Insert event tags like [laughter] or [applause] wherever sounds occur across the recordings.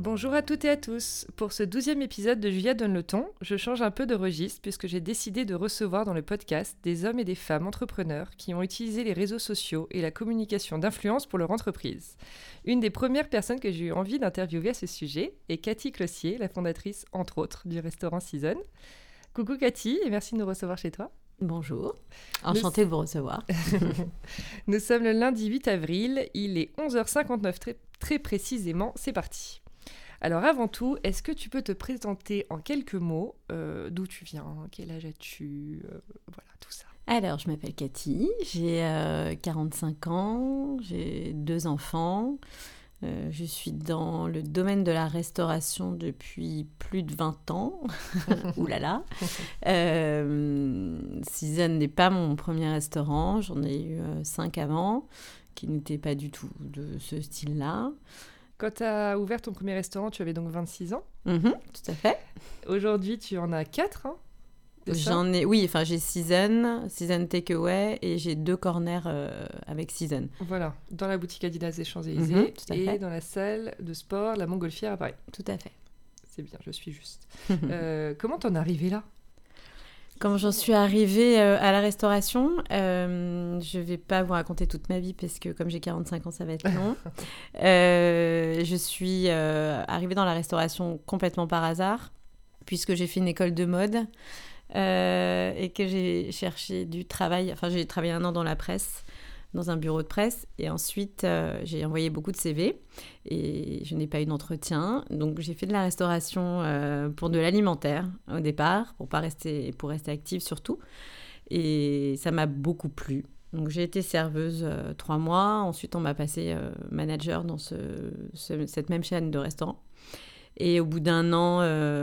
Bonjour à toutes et à tous. Pour ce douzième épisode de Julia donne le ton, je change un peu de registre puisque j'ai décidé de recevoir dans le podcast des hommes et des femmes entrepreneurs qui ont utilisé les réseaux sociaux et la communication d'influence pour leur entreprise. Une des premières personnes que j'ai eu envie d'interviewer à ce sujet est Cathy Clossier, la fondatrice, entre autres, du restaurant Season. Coucou Cathy et merci de nous recevoir chez toi. Bonjour, enchantée de vous [laughs] recevoir. Nous sommes le lundi 8 avril, il est 11h59 très, très précisément, c'est parti. Alors avant tout, est-ce que tu peux te présenter en quelques mots euh, d'où tu viens, quel âge as-tu, euh, voilà tout ça. Alors je m'appelle Cathy, j'ai 45 euh, ans, j'ai deux enfants. je suis dans le domaine de la restauration depuis plus de 20 ans. [laughs] Ouh là là. Season n'est pas mon premier restaurant. J'en ai eu cinq avant qui n'étaient pas du tout de ce style-là. Quand tu as ouvert ton premier restaurant, tu avais donc 26 ans. Mhm, tout à fait. Aujourd'hui, tu en as 4. Hein, J'en ai, oui, enfin j'ai Season, Season Takeaway et j'ai deux corners euh, avec Season. Voilà, dans la boutique Adidas des Champs-Élysées mhm, et dans la salle de sport La Montgolfière à Paris. Tout à fait. C'est bien, je suis juste. euh, comment t'en es arrivé là? Comment j'en suis arrivée euh, à la restauration, euh, je ne vais pas vous raconter toute ma vie parce que comme j'ai 45 ans, ça va être long. [laughs] Euh, je suis arrivée dans la restauration complètement par hasard puisque j'ai fait une école de mode et que j'ai cherché du travail. Enfin, j'ai travaillé un an dans la presse dans un bureau de presse. Et ensuite, euh, j'ai envoyé beaucoup de CV et je n'ai pas eu d'entretien. Donc, j'ai fait de la restauration euh, pour de l'alimentaire au départ, pour pas rester, pour rester active surtout. Et ça m'a beaucoup plu. Donc, j'ai été serveuse euh, trois mois. Ensuite, on m'a passé manager dans ce, cette même chaîne de restaurants. Et au bout d'un an,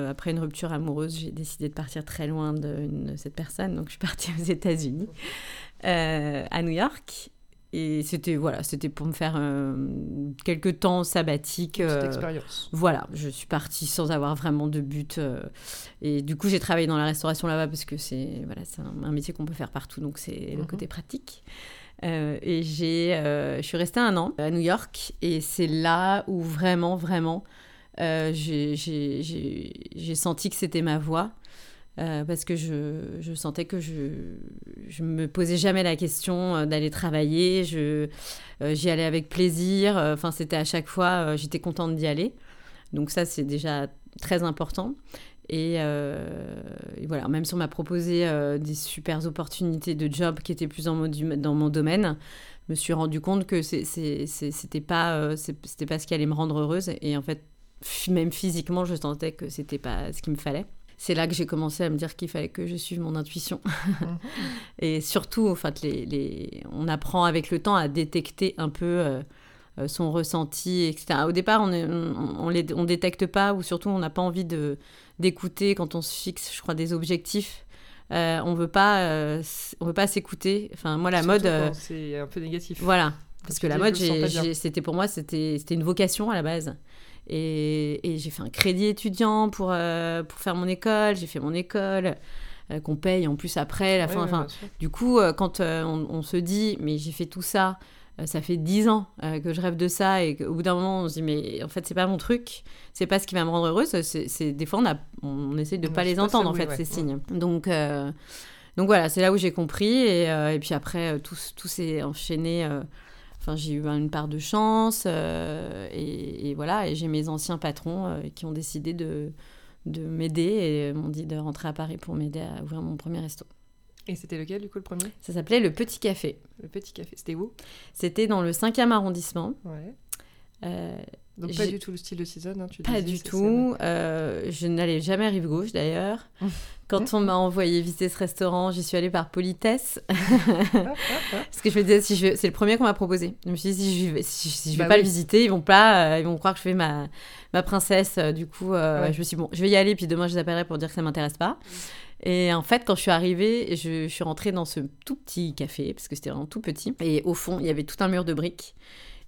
après une rupture amoureuse, j'ai décidé de partir très loin de, de, cette personne. Donc, je suis partie aux États-Unis, à New York. Et c'était voilà, c'était pour me faire euh, quelques temps sabbatiques. Euh, expérience. Voilà, je suis partie sans avoir vraiment de but. Euh, et du coup, j'ai travaillé dans la restauration là-bas parce que c'est voilà, c'est un, métier qu'on peut faire partout, donc c'est le mhm. côté pratique. et j'ai, je suis restée un an à New York et c'est là où vraiment, vraiment, j'ai senti que c'était ma voie. Euh, parce que je, je, sentais que je ne me posais jamais la question euh, d'aller travailler. Je, euh, j'y allais avec plaisir. Enfin, c'était à chaque fois, j'étais contente d'y aller. Donc ça, c'est déjà très important. Et, voilà, même si on m'a proposé des super opportunités de job qui étaient plus dans mon, dans mon domaine, je me suis rendu compte que c'était pas, c'était pas ce qui allait me rendre heureuse. Et en fait, même physiquement, je sentais que c'était pas ce qu'il me fallait c'est là que j'ai commencé à me dire qu'il fallait que je suive mon intuition. [laughs] Et surtout, en fait, les, on apprend avec le temps à détecter un peu euh, euh, son ressenti, etc. Au départ, on ne on, détecte pas, ou surtout, on n'a pas envie de, d'écouter quand on se fixe, je crois, des objectifs. Euh, on veut pas, on veut pas s'écouter. Enfin, moi, la mode, c'est un peu négatif. Voilà, parce que la mode, c'était pour moi, c'était une vocation à la base. Et, j'ai fait un crédit étudiant pour, euh, pour faire mon école. J'ai fait mon école euh, qu'on paye en plus après la fin. du coup, euh, quand on, se dit, mais j'ai fait tout ça, ça fait dix ans que je rêve de ça, et qu'au bout d'un moment, on se dit, mais en fait, c'est pas mon truc, c'est pas ce qui va me rendre heureuse. C'est des fois, on, a, on essaie de pas les entendre, en fait, ces signes. Donc, donc voilà, c'est là où j'ai compris. Et, et, puis après, tout, tout s'est enchaîné j'ai eu une part de chance euh, et, voilà. Et j'ai mes anciens patrons euh, qui ont décidé de, de m'aider et m'ont dit de rentrer à Paris pour m'aider à ouvrir mon premier resto. Et c'était lequel du coup le premier? Ça s'appelait le Petit Café. Le Petit Café, c'était où? C'était dans le 5e arrondissement. Ouais. Euh, Donc pas du tout le style de Season, hein, tu Pas du tout. Euh, je n'allais jamais à Rive Gauche d'ailleurs. [laughs] Quand on m'a envoyé visiter ce restaurant, j'y suis allée par politesse. [laughs] Parce que je me disais, si je... c'est le premier qu'on m'a proposé. Je me suis dit, si je vais, si, je vais bah pas le visiter, ils vont pas, euh, ils vont croire que je fais ma, ma princesse. Du coup, euh, je me suis dit, bon, je vais y aller, puis demain je les appellerai pour dire que ça m'intéresse pas. Et en fait, quand je suis arrivée, je, je suis rentrée dans ce tout petit café, parce que c'était vraiment tout petit. Et au fond, il y avait tout un mur de briques.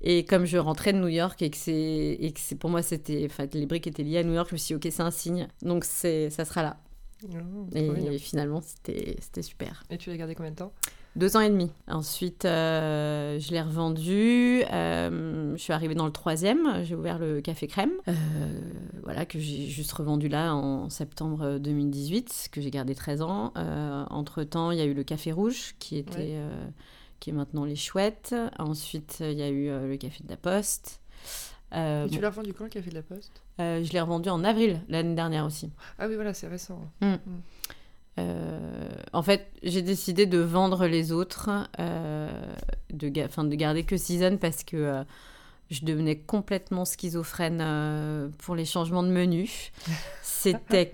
Et comme je rentrais de New York et que c'est, et que c'est pour moi, c'était, enfin, les briques étaient liées à New York, je me suis dit, ok, c'est un signe. Donc, c'est, ça sera là. Oh, et, finalement, c'était, c'était super. Et tu l'as gardé combien de temps? Deux ans et demi. Ensuite, euh, je l'ai revendu. Euh, je suis arrivée dans le troisième. J'ai ouvert le Café Crème. Euh, voilà, que j'ai juste revendu là en septembre 2018, que j'ai gardé 13 ans. Entre-temps, il y a eu le Café Rouge, qui était qui est maintenant Les Chouettes. Ensuite, il y a eu euh, le Café de la Poste. Euh, Et tu l'as revendu quand le Café de la Poste? Euh, Je l'ai revendu en avril l'année dernière aussi. Ah oui, voilà, c'est récent. Mm. Mm. en fait, j'ai décidé de vendre les autres, de, de garder que Season parce que je devenais complètement schizophrène pour les changements de menu. [laughs] C'était,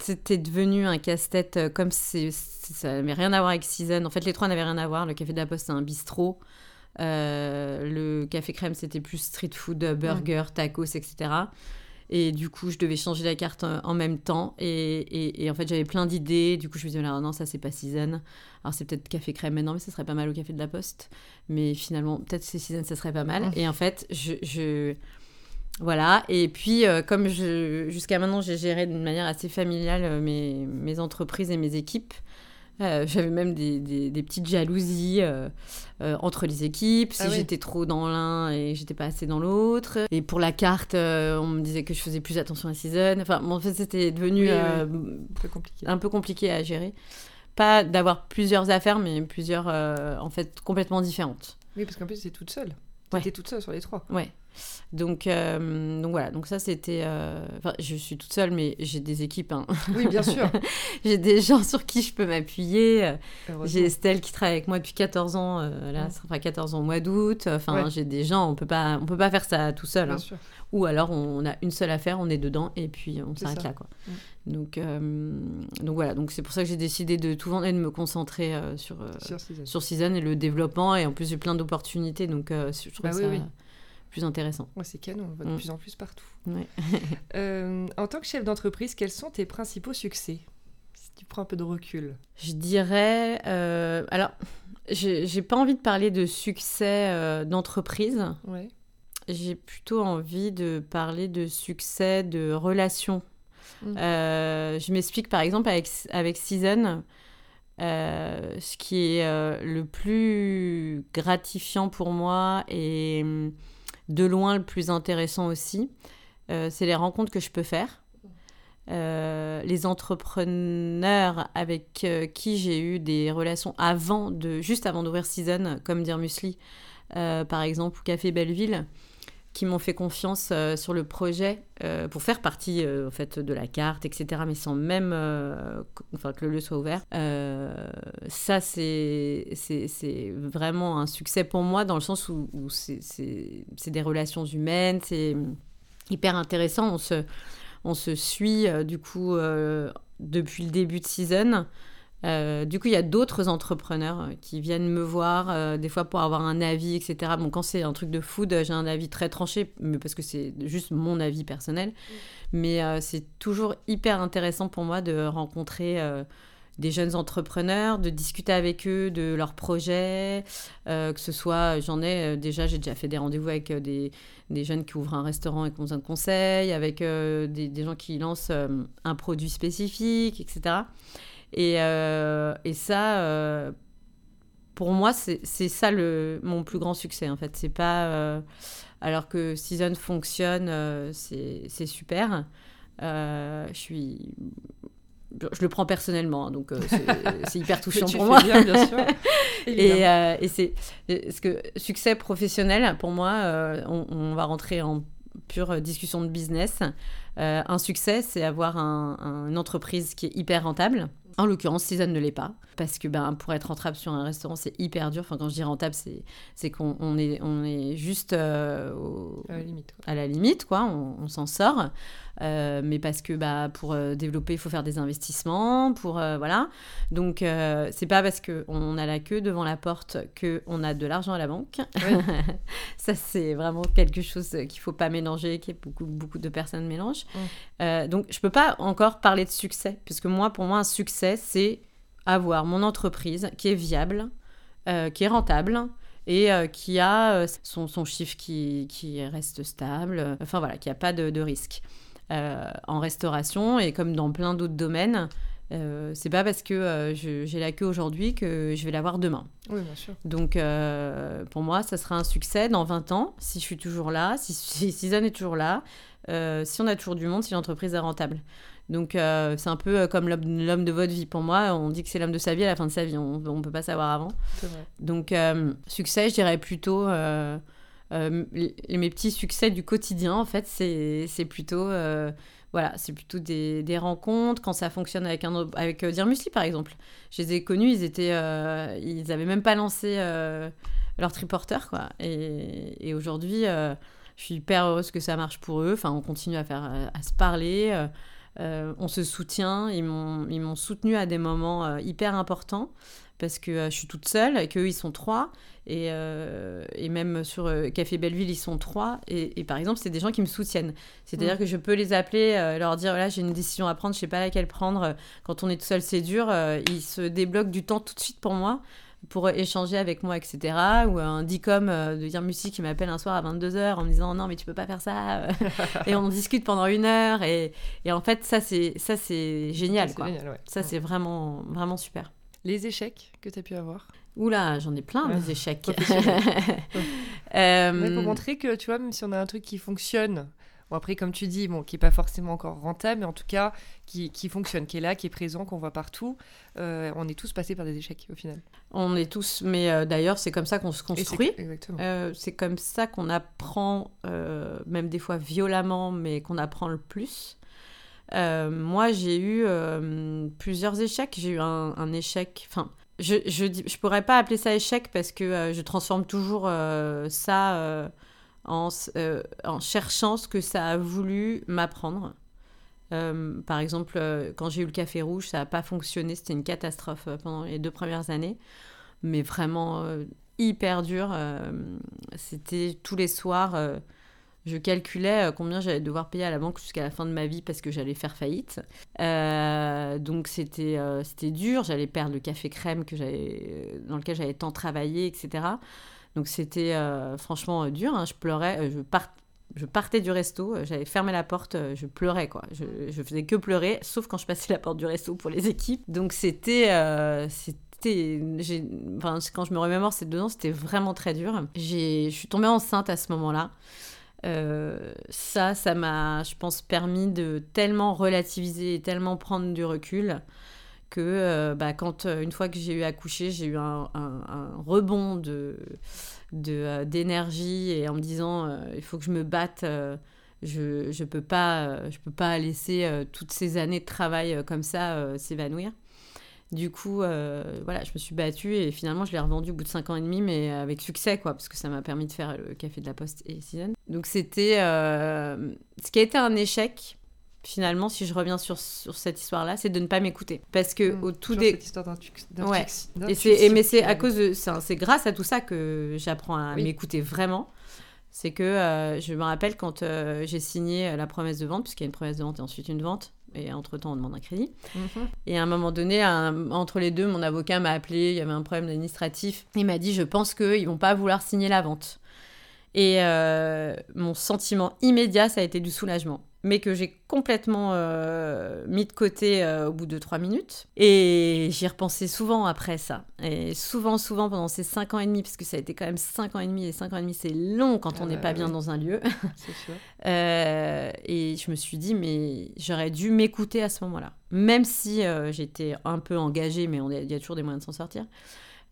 c'était devenu un casse-tête comme c'est, ça n'avait rien à voir avec Season. En fait, les trois n'avaient rien à voir. Le Café de la Poste, c'est un bistrot. Euh, le Café Crème, c'était plus street food, burger, tacos, etc. Et du coup, je devais changer la carte en même temps. Et, et, en fait, j'avais plein d'idées. Du coup, je me disais, non, ça, c'est pas Season. Alors, c'est peut-être Café Crème maintenant, mais ça serait pas mal au Café de la Poste. Mais finalement, peut-être c'est Season, ça serait pas mal. Et en fait, je... je... Voilà, et puis euh, comme jusqu'à maintenant j'ai géré d'une manière assez familiale euh, mes, mes, entreprises et mes équipes, euh, j'avais même des, des, petites jalousies euh, euh, entre les équipes, si ah j'étais trop dans l'un et j'étais pas assez dans l'autre. Et pour la carte, on me disait que je faisais plus attention à Season. Enfin, en fait, c'était devenu compliqué. un peu compliqué à gérer. Pas d'avoir plusieurs affaires, mais plusieurs, en fait, complètement différentes. Oui, parce qu'en plus, c'est toute seule. Tu étais toute seule sur les trois. Ouais. Donc, euh, donc voilà, donc ça c'était. Euh, enfin, je suis toute seule, mais j'ai des équipes. Hein. Oui, bien sûr. [laughs] j'ai des gens sur qui je peux m'appuyer. J'ai Estelle qui travaille avec moi depuis 14 ans. Euh, là, ça fera 14 ans au mois d'août. Enfin, j'ai des gens, on peut pas, on peut pas faire ça tout seul. Hein. Ou alors on a une seule affaire, on est dedans et puis on s'arrête là, quoi. Mm. Donc, donc voilà, donc c'est pour ça que j'ai décidé de tout vendre et de me concentrer sur sur season. et le développement. Et en plus, j'ai plein d'opportunités, donc je trouve bah ça. Oui, plus intéressant. Ouais, c'est canon, on voit de mm. plus en plus partout. [laughs] Euh, en tant que chef d'entreprise, quels sont tes principaux succès? Si tu prends un peu de recul. Je dirais. Euh, alors, j'ai pas envie de parler de succès euh, d'entreprise. Ouais. J'ai plutôt envie de parler de succès de relations. Mm. je m'explique par exemple avec, avec Season. ce qui est le plus gratifiant pour moi et de loin le plus intéressant aussi, euh, c'est les rencontres que je peux faire. Euh, les entrepreneurs avec euh, qui j'ai eu des relations avant de, juste avant d'ouvrir Season, comme dire Musli, par exemple, ou Café Belleville, qui m'ont fait confiance sur le projet pour faire partie en fait de la carte, etc. Mais sans même enfin, que le lieu soit ouvert. ça, c'est c'est vraiment un succès pour moi dans le sens où, c'est des relations humaines, c'est hyper intéressant. On se, on se suit du coup depuis le début de season. Euh, du coup, il y a d'autres entrepreneurs euh, qui viennent me voir, euh, des fois pour avoir un avis, etc. Bon, quand c'est un truc de food, j'ai un avis très tranché, mais parce que c'est juste mon avis personnel. Mm. Mais c'est toujours hyper intéressant pour moi de rencontrer des jeunes entrepreneurs, de discuter avec eux de leurs projets, que ce soit, j'en ai déjà, j'ai déjà fait des rendez-vous avec des, des, jeunes qui ouvrent un restaurant et qui ont besoin de conseils, avec des, des, gens qui lancent un produit spécifique, etc. Et, euh, et ça, euh, pour moi, c'est ça le, mon plus grand succès, en fait. C'est pas... Euh, alors que Season fonctionne, c'est super. je suis je le prends personnellement, hein, donc [laughs] c'est hyper touchant pour moi. Bien, bien sûr. [laughs] et, et c'est ce que succès professionnel pour moi, on, on, va rentrer en pure discussion de business. un succès, c'est avoir un, une entreprise qui est hyper rentable, En l'occurrence, Season ne l'est pas. Parce que ben, pour être rentable sur un restaurant, c'est hyper dur. Enfin, quand je dis rentable, c'est, c'est qu'on on est, on est juste euh, au- À la limite. quoi. à la limite, quoi. On, on s'en sort. Euh, mais parce que bah, pour euh, développer, il faut faire des investissements. Pour, euh, voilà. Donc, c'est pas parce qu'on a la queue devant la porte qu'on a de l'argent à la banque. Oui. [laughs] Ça, c'est vraiment quelque chose qu'il faut pas mélanger, que beaucoup, beaucoup de personnes mélangent. Mm. Donc, je peux pas encore parler de succès. Parce que moi, pour moi, un succès, c'est avoir mon entreprise qui est viable, euh, qui est rentable et euh, qui a euh, son, son chiffre qui, qui reste stable, enfin voilà, qui a pas de, de risque. Euh, en restauration et comme dans plein d'autres domaines, euh, c'est pas parce que euh, j'ai la queue aujourd'hui que je vais l'avoir demain. Oui, bien sûr. Donc euh, pour moi, ça sera un succès dans 20 ans, si je suis toujours là, si, [laughs] si est toujours là, si on a toujours du monde, si l'entreprise est rentable. Donc c'est un peu comme l'homme de votre vie. Pour moi, on dit que c'est l'homme de sa vie à la fin de sa vie. On ne peut pas savoir avant. Vrai. Donc, succès, je dirais plutôt. Euh, les- mes petits succès du quotidien, en fait, c'est plutôt. euh, voilà, c'est plutôt des, rencontres quand ça fonctionne avec, un, avec euh, Dear Musli, par exemple. Je les ai connus, ils étaient. ils avaient même pas lancé leur triporteur, quoi. Et, aujourd'hui, je suis hyper heureuse que ça marche pour eux. Enfin, on continue à, faire, à se parler. on se soutient. Ils m'ont soutenu à des moments hyper importants parce que euh, je suis toute seule et qu'eux, ils sont trois. Et, euh, et même sur euh, Café Belleville, ils sont trois. Et, et par exemple, c'est des gens qui me soutiennent. C'est-à-dire Mm. que je peux les appeler, leur dire voilà, j'ai une décision à prendre, je sais pas laquelle prendre. Quand on est tout seul, c'est dur. Ils se débloquent du temps tout de suite pour moi, pour échanger avec moi, etc. Ou un DICOM de Dire Musique qui m'appelle un soir à 22h en me disant non, mais tu peux pas faire ça. [laughs] et on discute pendant une heure. Et, et en fait, ça, c'est ça, c'est génial. Quoi. génial, ouais. Ça, Mm. c'est vraiment, vraiment super. Les échecs que tu as pu avoir. Oula, j'en ai plein [laughs] Ouais. des échecs. Euh, Ouais, pour montrer que, tu vois, même si on a un truc qui fonctionne, bon après, comme tu dis, bon, qui n'est pas forcément encore rentable, mais en tout cas, qui, qui fonctionne, qui est là, qui est présent, qu'on voit partout, euh, on est tous passés par des échecs au final. On est tous, mais euh, d'ailleurs, c'est comme ça qu'on se construit. Exactement. Euh, c'est comme ça qu'on apprend, euh, même des fois violemment, mais qu'on apprend le plus. Euh, moi, j'ai eu euh, plusieurs échecs. J'ai eu un, échec. Enfin, je, je, je pourrais pas appeler ça échec parce que euh, je transforme toujours ça en, en cherchant ce que ça a voulu m'apprendre. Par exemple, quand j'ai eu le café rouge, ça n'a pas fonctionné. C'était une catastrophe pendant les deux premières années. Mais vraiment hyper dur. C'était tous les soirs. Je calculais euh, combien j'allais devoir payer à la banque jusqu'à la fin de ma vie parce que j'allais faire faillite. Euh, donc c'était euh, c'était dur. J'allais perdre le café crème que dans lequel j'avais tant travaillé, etc. Donc c'était franchement dur. hein. Je pleurais. je, part- je partais du resto, j'avais fermé la porte, je pleurais quoi. Je, je faisais que pleurer, sauf quand je passais la porte du resto pour les équipes. Donc c'était enfin, quand je me remémore ces deux ans, c'était vraiment très dur. Je suis tombée enceinte à ce moment-là. Euh, ça, ça m'a, je pense, permis de tellement relativiser et tellement prendre du recul que euh, bah, quand, euh, une fois que j'ai eu accouché, j'ai eu un, rebond de, d'énergie et en me disant, il faut que je me batte. je je peux peux pas laisser toutes ces années de travail comme ça s'évanouir. Du coup, euh, voilà, je me suis battue et finalement, je l'ai revendu au bout de 5 ans et demi, mais avec succès, quoi, parce que ça m'a permis de faire le café de la Poste et Season. Donc, c'était. euh, ce qui a été un échec, finalement, si je reviens sur, sur cette histoire-là, c'est de ne pas m'écouter. Parce que Mm. au tout des. cette histoire Ouais. Et c'est, mais c'est à cause de, c'est, c'est grâce à tout ça que j'apprends à Oui. m'écouter vraiment. C'est que euh, je me rappelle quand euh, j'ai signé la promesse de vente, puisqu'il y a une promesse de vente et ensuite une vente, et entre-temps on demande un crédit. Mhm. Et à un moment donné, un- entre les deux, mon avocat m'a appelé, il y avait un problème administratif. Il m'a dit, je pense qu'ils vont pas vouloir signer la vente. Et euh, mon sentiment immédiat, ça a été du soulagement. Mais que j'ai complètement euh, mis de côté euh, au bout de trois minutes. Et j'y repensé souvent après ça. Et souvent, souvent pendant ces cinq ans et demi, parce que ça a été quand même cinq ans et demi, et cinq ans et demi, c'est long quand Ah on n'est bah pas bien dans un lieu. [laughs] C'est sûr. Euh, et je me suis dit, mais j'aurais dû m'écouter à ce moment-là. Même si j'étais un peu engagée, mais il y a toujours des moyens de s'en sortir.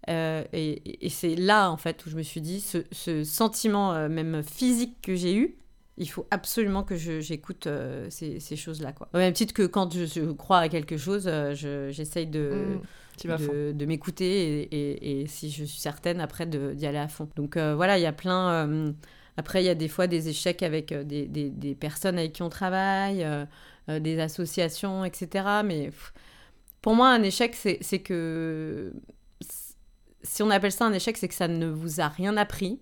Euh, et et c'est là, en fait, où je me suis dit, ce, ce sentiment euh, même physique que j'ai eu, il faut absolument que j'écoute ces, ces choses-là. Quoi. Au même titre que quand je, crois à quelque chose, j'essaye de, mmh, de, m'écouter et, et, si je suis certaine, après, d'y aller à fond. Donc voilà, il y a plein... après, il y a des fois des échecs avec des, des, des personnes avec qui on travaille, des associations, etc. Mais pour moi, un échec, c'est que si on appelle ça un échec, c'est que ça ne vous a rien appris.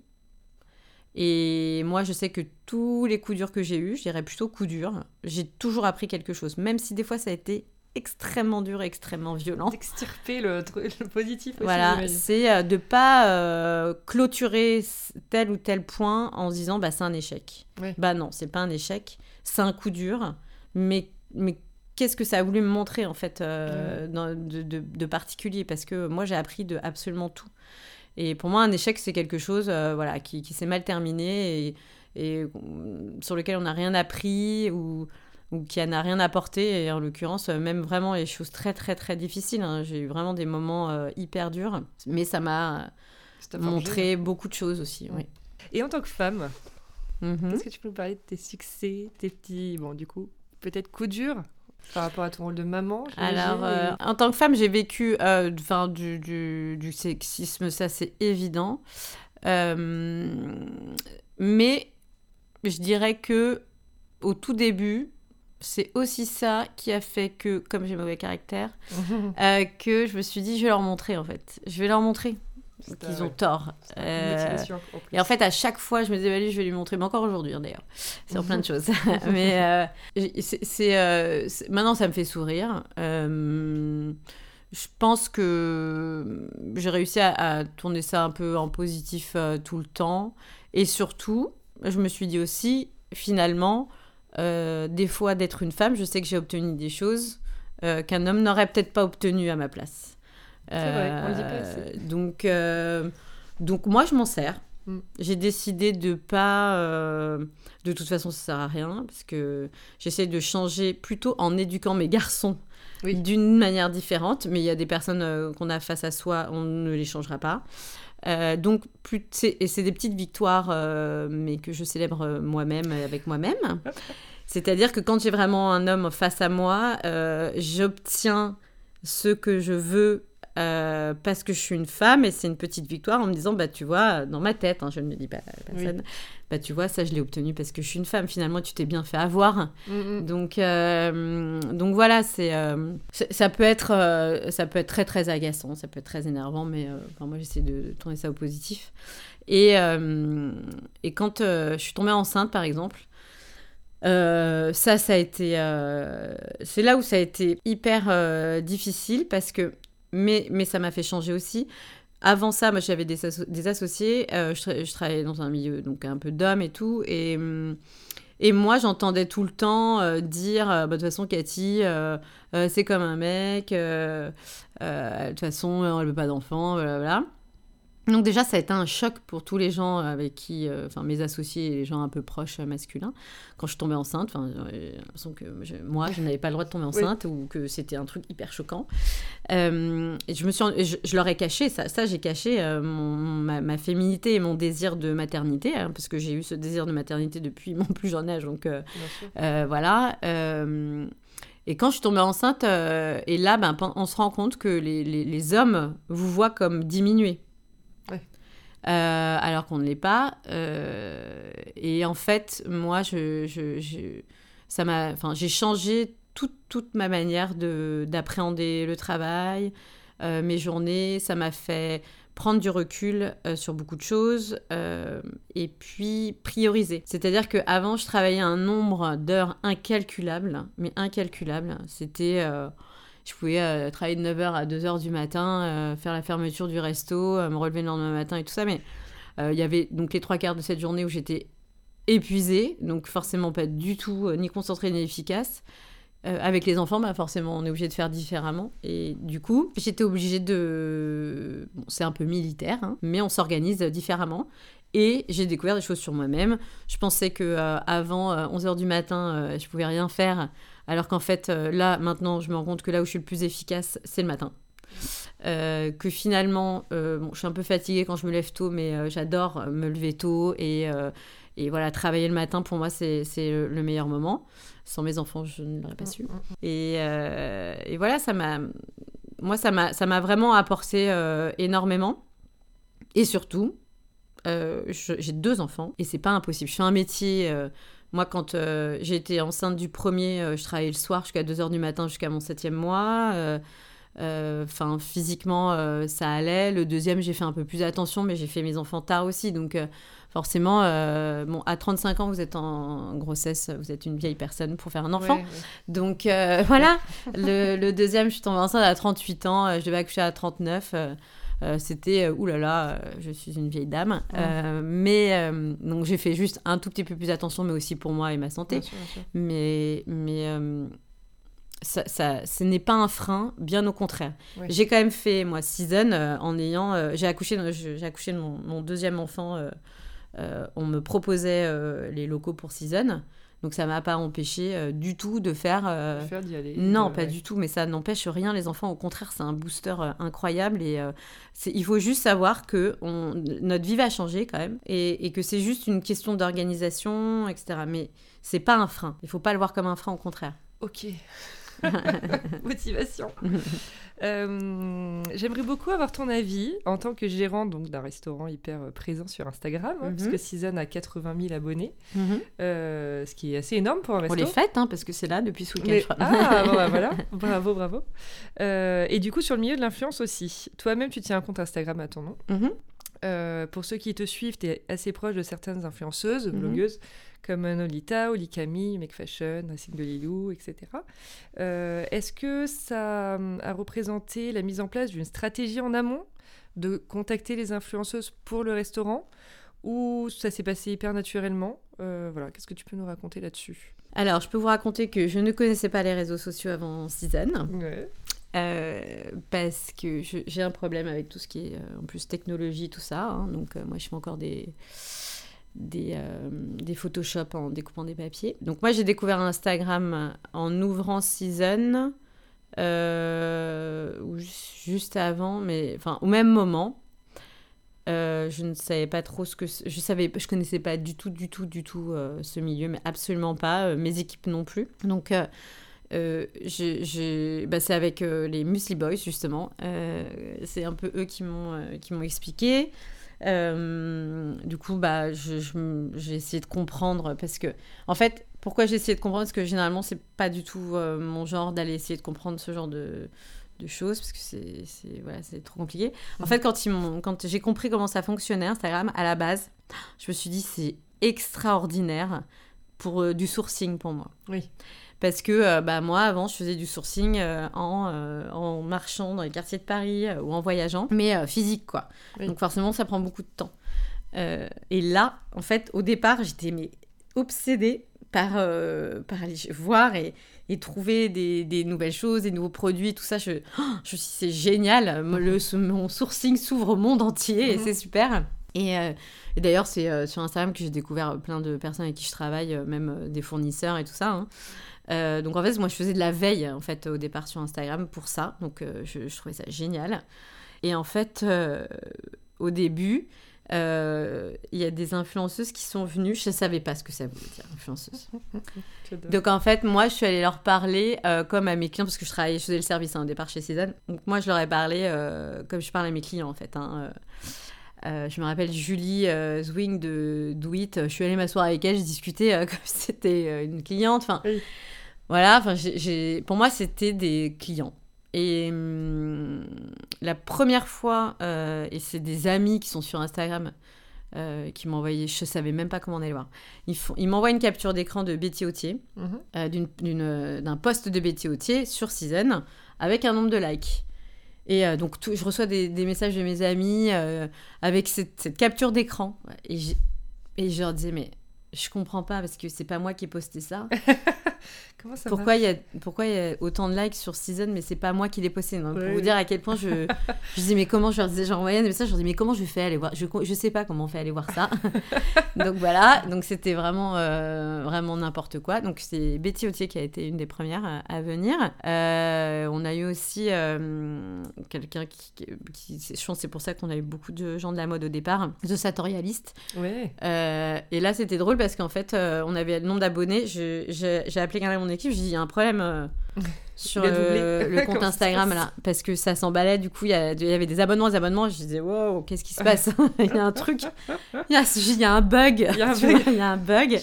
Et moi, je sais que tous les coups durs que j'ai eus, je dirais plutôt coups durs, j'ai toujours appris quelque chose, même si des fois ça a été extrêmement dur et extrêmement violent. D'extirper le, le, positif aussi. Voilà, c'est euh, de pas euh, clôturer tel ou tel point en se disant bah c'est un échec. Bah non, c'est pas un échec, c'est un coup dur, mais mais qu'est-ce que ça a voulu me montrer en fait euh, de, particulier? Parce que moi j'ai appris de absolument tout et pour moi un échec c'est quelque chose euh, voilà qui, s'est mal terminé et, sur lequel on n'a rien appris ou, ou qui n'a rien apporté et en l'occurrence même vraiment les choses très très très difficiles hein. j'ai eu vraiment des moments euh, hyper durs mais ça m'a montré beaucoup de choses aussi oui. et en tant que femme mm-hmm. Est-ce que tu peux nous parler de tes succès, tes petits, bon, du coup, peut-être coups durs par rapport à ton rôle de maman Alors, euh, en tant que femme, j'ai vécu euh, du, du, du, sexisme, ça c'est évident. Euh, mais je dirais que au tout début, c'est aussi ça qui a fait que, comme j'ai mauvais caractère, [laughs] que je me suis dit, je vais leur montrer en fait. Je vais leur montrer qu'ils ont tort. Euh, et en fait, à chaque fois, je me disais, je vais lui montrer, mais encore aujourd'hui hein, d'ailleurs, sur plein de [laughs] choses. [laughs] mais euh, c'est, euh, maintenant, ça me fait sourire. je pense que j'ai réussi à, tourner ça un peu en positif tout le temps. Et surtout, je me suis dit aussi, finalement, des fois d'être une femme, je sais que j'ai obtenu des choses qu'un homme n'aurait peut-être pas obtenues à ma place. Euh, donc, euh, donc moi, je m'en sers. Mm. J'ai décidé de pas. Euh, de toute façon, ça sert à rien parce que j'essaie de changer plutôt en éduquant mes garçons d'une manière différente. Mais il y a des personnes qu'on a face à soi, on ne les changera pas. donc, plus et c'est des petites victoires, mais que je célèbre moi-même avec moi-même. [laughs] C'est-à-dire que quand j'ai vraiment un homme face à moi, j'obtiens ce que je veux euh, parce que je suis une femme et c'est une petite victoire en me disant bah tu vois dans ma tête hein, je ne le dis pas à personne bah tu vois ça je l'ai obtenu parce que je suis une femme finalement tu t'es bien fait avoir mm, mm. donc euh, donc voilà c'est euh, ça peut être ça peut être très très agaçant ça peut être très énervant mais moi j'essaie de tourner ça au positif et et quand je suis tombée enceinte par exemple ça, ça a été. c'est là où ça a été hyper difficile parce que mais, mais ça m'a fait changer aussi. Avant ça, moi, j'avais des, associés. Euh, je, travaillais dans un milieu donc un peu d'hommes et tout. Et, hum, et moi, j'entendais tout le temps euh, dire euh, bah, de toute façon, Cathy, c'est comme un mec. de toute façon, elle veut pas d'enfants. Voilà, donc déjà, ça a été un choc pour tous les gens avec qui, euh, enfin mes associés et les gens un peu proches euh, masculins, quand je tombais enceinte. Enfin, l'impression que moi, je n'avais pas le droit de tomber enceinte ou que c'était un truc hyper choquant. Euh, et je me suis, je, leur ai caché ça. Ça, j'ai caché ma, féminité et mon désir de maternité, hein, parce que j'ai eu ce désir de maternité depuis mon plus jeune âge. Donc voilà. Et quand je suis tombée enceinte, et là, ben, on se rend compte que les, les, les hommes vous voient comme diminués. Euh, alors qu'on ne l'est pas. Euh, et en fait, moi, je, ça m'a, enfin, j'ai changé toute, toute ma manière d'appréhender le travail, euh, mes journées. Ça m'a fait prendre du recul sur beaucoup de choses et puis prioriser. C'est-à-dire qu'avant, je travaillais un nombre d'heures incalculable, mais incalculable. C'était je pouvais euh, travailler de 9h à 2h du matin, euh, faire la fermeture du resto, euh, me relever le lendemain matin et tout ça. Mais il y avait donc les trois quarts de cette journée où j'étais épuisée, donc forcément pas du tout ni concentrée ni efficace. avec les enfants, bah forcément, on est obligé de faire différemment. Et du coup, j'étais obligée de... Bon, c'est un peu militaire, hein, mais on s'organise différemment. Et j'ai découvert des choses sur moi-même. Je pensais que avant 11h du matin, je pouvais rien faire. Alors qu'en fait, euh, là, maintenant, je me rends compte que là où je suis le plus efficace, c'est le matin. Euh, que finalement, euh, bon, je suis un peu fatiguée quand je me lève tôt, mais j'adore me lever tôt et, Et voilà, travailler le matin, pour moi, c'est le, le meilleur moment. Sans mes enfants, je ne l'aurais pas su. Et, euh, et voilà, ça m'a... Moi, ça m'a vraiment apporté énormément. Et surtout, j'ai deux enfants et c'est pas impossible. Je fais un métier. Moi, quand j'ai été enceinte du premier, je travaillais le soir jusqu'à 2h du matin jusqu'à mon septième mois. Enfin, physiquement, ça allait. Le deuxième, j'ai fait un peu plus attention, mais j'ai fait mes enfants tard aussi. Donc, forcément, euh, bon, à 35 ans, vous êtes en grossesse, vous êtes une vieille personne pour faire un enfant. Donc euh, [laughs] voilà, le, deuxième, je suis tombée enceinte à 38 ans, euh, je devais accoucher à 39. C'était oulala, là là, je suis une vieille dame. mais donc j'ai fait juste un tout petit peu plus attention, mais aussi pour moi et ma santé. Mais mais ça, ça, ce n'est pas un frein, bien au contraire. J'ai quand même fait moi season en ayant, j'ai accouché, j'ai accouché de mon, mon, deuxième enfant euh, on me proposait euh, les locaux pour Season. Donc ça m'a pas empêché euh, du tout de faire. d'y aller. Non, pas du tout, mais ça n'empêche rien les enfants. Au contraire, c'est un booster incroyable et il faut juste savoir que notre vie va changer quand même et, que c'est juste une question d'organisation, etc. Mais c'est pas un frein. Il faut pas le voir comme un frein, au contraire. Ok. [laughs] Motivation. Euh, j'aimerais beaucoup avoir ton avis en tant que gérante donc d'un restaurant hyper euh, présent sur Instagram, hein, parce mhm. que Season a 80 000 abonnés, mhm. euh, ce qui est assez énorme pour un restaurant. Pour les fêtes, hein, parce que c'est là depuis ce week-end. Ah, bah, [laughs] voilà, bravo, bravo. et du coup, sur le milieu de l'influence aussi. Toi-même, tu tiens un compte Instagram à ton nom. Mhm. pour ceux qui te suivent, tu es assez proche de certaines influenceuses, blogueuses comme Nolita, Oli Camille, Make Fashion, Racing de Lilou, etc. Euh, est-ce que ça hum, a représenté la mise en place d'une stratégie en amont de contacter les influenceuses pour le restaurant ou ça s'est passé hyper naturellement? Euh, Voilà, qu'est-ce que tu peux nous raconter là-dessus? Alors, je peux vous raconter que je ne connaissais pas les réseaux sociaux avant Season. Euh, parce que j'ai un problème avec tout ce qui est en plus technologie, tout ça. Hein. donc, moi, je fais encore des des, euh, des Photoshop en découpant des papiers. Donc moi j'ai découvert Instagram en ouvrant Season, euh, juste avant, mais enfin au même moment. Euh, je ne savais pas trop ce que je savais, je connaissais pas du tout, du tout, du tout ce milieu, mais absolument pas. mes équipes non plus. Donc bah, c'est avec les Musli Boys justement. c'est un peu eux qui m'ont expliqué. Euh, du coup, bah, j'ai essayé de comprendre parce que, en fait, pourquoi j'ai essayé de comprendre? Parce que généralement, c'est pas du tout euh, mon genre d'aller essayer de comprendre ce genre de, choses parce que c'est voilà, trop compliqué. En fait, quand, ils quand j'ai compris comment ça fonctionnait, Instagram, à la base, je me suis dit, c'est extraordinaire pour euh, du sourcing pour moi. Oui. Parce que euh, bah, moi, avant, je faisais du sourcing euh, en, euh, en, marchant dans les quartiers de Paris ou en voyageant, mais physique, quoi. Donc forcément, ça prend beaucoup de temps. et là, en fait, au départ, j'étais mais, obsédée par, par aller voir et, et trouver des, des, nouvelles choses, des nouveaux produits, tout ça. Je, oh, je me suis c'est génial. Le, mon sourcing s'ouvre au monde entier et mhm. c'est super. Et, et d'ailleurs, c'est sur Instagram que j'ai découvert plein de personnes avec qui je travaille, même des fournisseurs et tout ça. Hein. Euh, donc en fait, moi je faisais de la veille en fait au départ sur Instagram pour ça, donc euh, je, trouvais ça génial. Et en fait, euh, au début, il y a des influenceuses qui sont venues, je ne savais pas ce que ça voulait dire, influenceuse. [laughs] donc en fait, moi je suis allée leur parler comme à mes clients, parce que je travaillais, je faisais le service hein, au départ chez Cézanne. Donc moi je leur ai parlé comme je parle à mes clients en fait. Hein, je me rappelle Julie Zwing de Do Je suis allée m'asseoir avec elle, j'ai discuté [laughs] comme si c'était une cliente. Enfin, voilà, enfin, pour moi, c'était des clients. Et hum, la première fois, euh, et c'est des amis qui sont sur Instagram euh, qui m'ont envoyé, je savais même pas comment allait voir. Ils, ils m'envoient une capture d'écran de Betty Autier, mhm. euh, d'un post de Betty Autier sur Season avec un nombre de likes. Et donc, je reçois des, messages de mes amis avec cette, cette capture d'écran. Et, et je leur disais, mais je comprends pas parce que c'est pas moi qui ai posté ça. [laughs] Comment ça pourquoi il y a pourquoi il y a autant de likes sur Season mais c'est pas moi qui l'ai posté donc pour vous dire à quel point je [laughs] je disais mais comment je leur disais j'envoyais des messages je leur disais mais comment je fais aller voir je je sais pas comment on fait aller voir ça. [laughs] Donc voilà donc c'était vraiment euh, vraiment n'importe quoi. Donc c'est Betty Autier qui a été une des premières à, venir. Euh, on a eu aussi euh, quelqu'un qui, qui, je pense c'est pour ça qu'on a eu beaucoup de gens de la mode au départ de Satorialiste ouais. et là c'était drôle parce qu'en fait on avait le nombre d'abonnés. J'ai appelé quelqu'un équipe, je dis il y a un problème euh, [laughs] sur euh, le [laughs] compte Instagram là, parce que ça s'emballait. Du coup, il y, avait des abonnements, des abonnements. Je disais wow, qu'est-ce qui se passe? [laughs] Il y a un truc, il y a, il y a un bug, il y a un bug. il y a un bug.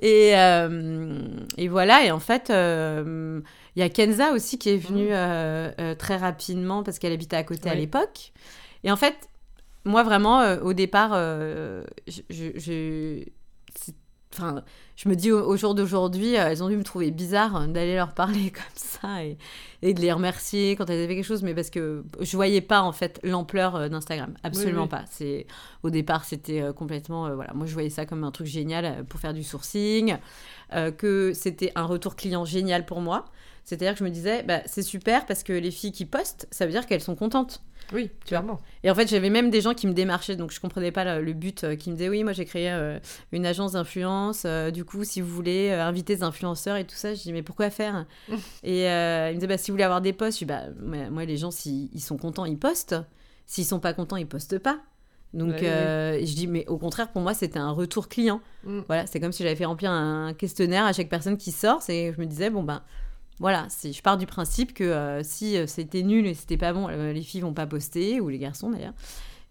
Et, euh, et, voilà, et en fait, il y a Kenza aussi qui est venue mm. très rapidement parce qu'elle habitait à côté à l'époque. Et en fait, moi vraiment, au départ, je, je, enfin, je me dis au, jour d'aujourd'hui, euh, elles ont dû me trouver bizarre hein, d'aller leur parler [laughs] comme ça et, de les remercier quand elles avaient quelque chose, mais parce que je voyais pas en fait l'ampleur euh, d'Instagram, absolument pas. C'est au départ c'était euh, complètement voilà, moi je voyais ça comme un truc génial pour faire du sourcing, que c'était un retour client génial pour moi. C'est-à-dire que je me disais, bah, c'est super parce que les filles qui postent, ça veut dire qu'elles sont contentes. Oui, clairement. Et en fait, j'avais même des gens qui me démarchaient, donc je comprenais pas le, but, euh, qui me disaient oui, moi j'ai créé euh, une agence d'influence, euh, du coup, si vous voulez inviter des influenceurs et tout ça, je dis mais pourquoi faire? [laughs] Et ils me disaient bah si vous voulez avoir des posts, je dis bah moi les gens s'ils sont contents, ils postent. S'ils sont pas contents, ils postent pas. Donc je dis mais au contraire pour moi c'était un retour client. Mm. Voilà, c'est comme si j'avais fait remplir un questionnaire à chaque personne qui sort, et je me disais bon ben voilà, je pars du principe que euh, si euh, c'était nul et c'était pas bon, euh, les filles vont pas poster, ou les garçons d'ailleurs.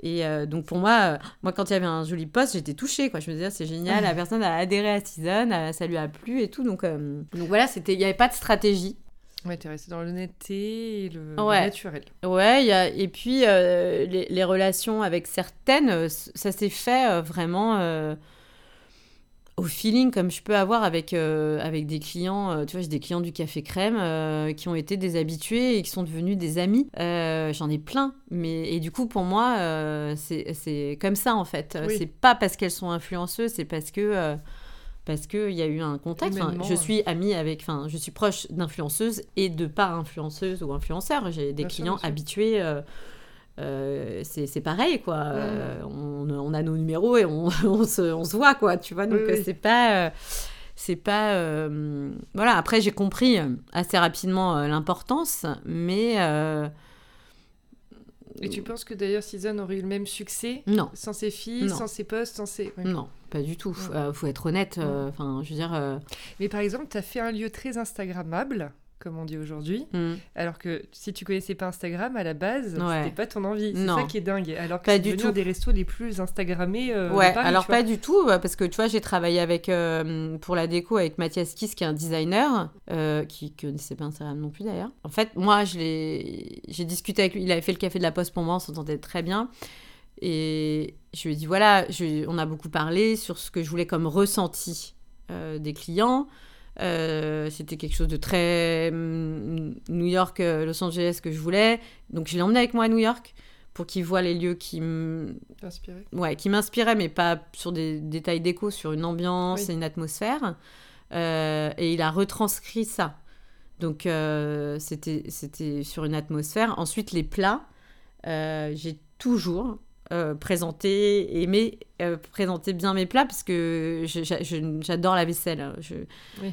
Et donc pour moi, moi quand il y avait un joli post, j'étais touchée. Quoi. Je me disais, c'est génial, la personne a adhéré à Season, ça lui a plu et tout. Donc, donc voilà, il n'y avait pas de stratégie. Ouais, es resté dans l'honnêteté et le, naturel. Ouais, y a, et puis les, les, relations avec certaines, ça s'est fait vraiment au feeling comme je peux avoir avec, euh, avec des clients, euh, tu vois, j'ai des clients du café crème euh, qui ont été des habitués et qui sont devenus des amis. J'en ai plein. Mais, et du coup, pour moi, c'est comme ça en fait. C'est pas parce qu'elles sont influenceuses, c'est parce que. parce qu'il y a eu un contexte. je suis amie avec, enfin, je suis proche d'influenceuses et de pas influenceuses ou influenceurs. J'ai des clients habitués euh, c'est pareil, quoi. Euh, on, a nos numéros et [laughs] on, se, on, se, voit, quoi, tu vois. Donc, c'est pas. Euh, c'est pas. Voilà, après, j'ai compris assez rapidement l'importance, mais. Et tu penses que d'ailleurs Season aurait eu le même succès Non. Sans ses filles, sans ses posts, sans ses. Non, pas du tout. Faut, faut être honnête. Enfin, je veux dire. Mais par exemple, tu as fait un lieu très Instagrammable comme on dit aujourd'hui. Mm. Alors que si tu connaissais pas Instagram à la base, c'était pas ton envie. C'est ça qui est dingue. Alors que pas du tout. des restos les plus Instagrammés. Euh, ouais, alors pas du tout, parce que tu vois, j'ai travaillé avec euh, pour la déco avec Mathias Kiss, qui est un designer, euh, qui connaissait pas Instagram non plus d'ailleurs. En fait, moi, j'ai discuté avec lui. Il avait fait le café de la Poste pour moi, on s'entendait très bien. Et je lui ai dit voilà, on a beaucoup parlé sur ce que je voulais comme ressenti des clients. Euh, c'était quelque chose de très mm, New York, euh, Los Angeles que je voulais. Donc je l'ai emmené avec moi à New York pour qu'il voit les lieux qui m'inspiraient. Ouais, qui m'inspiraient, mais pas sur des détails déco, sur une ambiance et une atmosphère. Euh, et il a retranscrit ça. Donc c'était sur une atmosphère. Ensuite les plats, j'ai toujours euh, présenter, aimer euh, présenter bien mes plats parce que j'adore la vaisselle.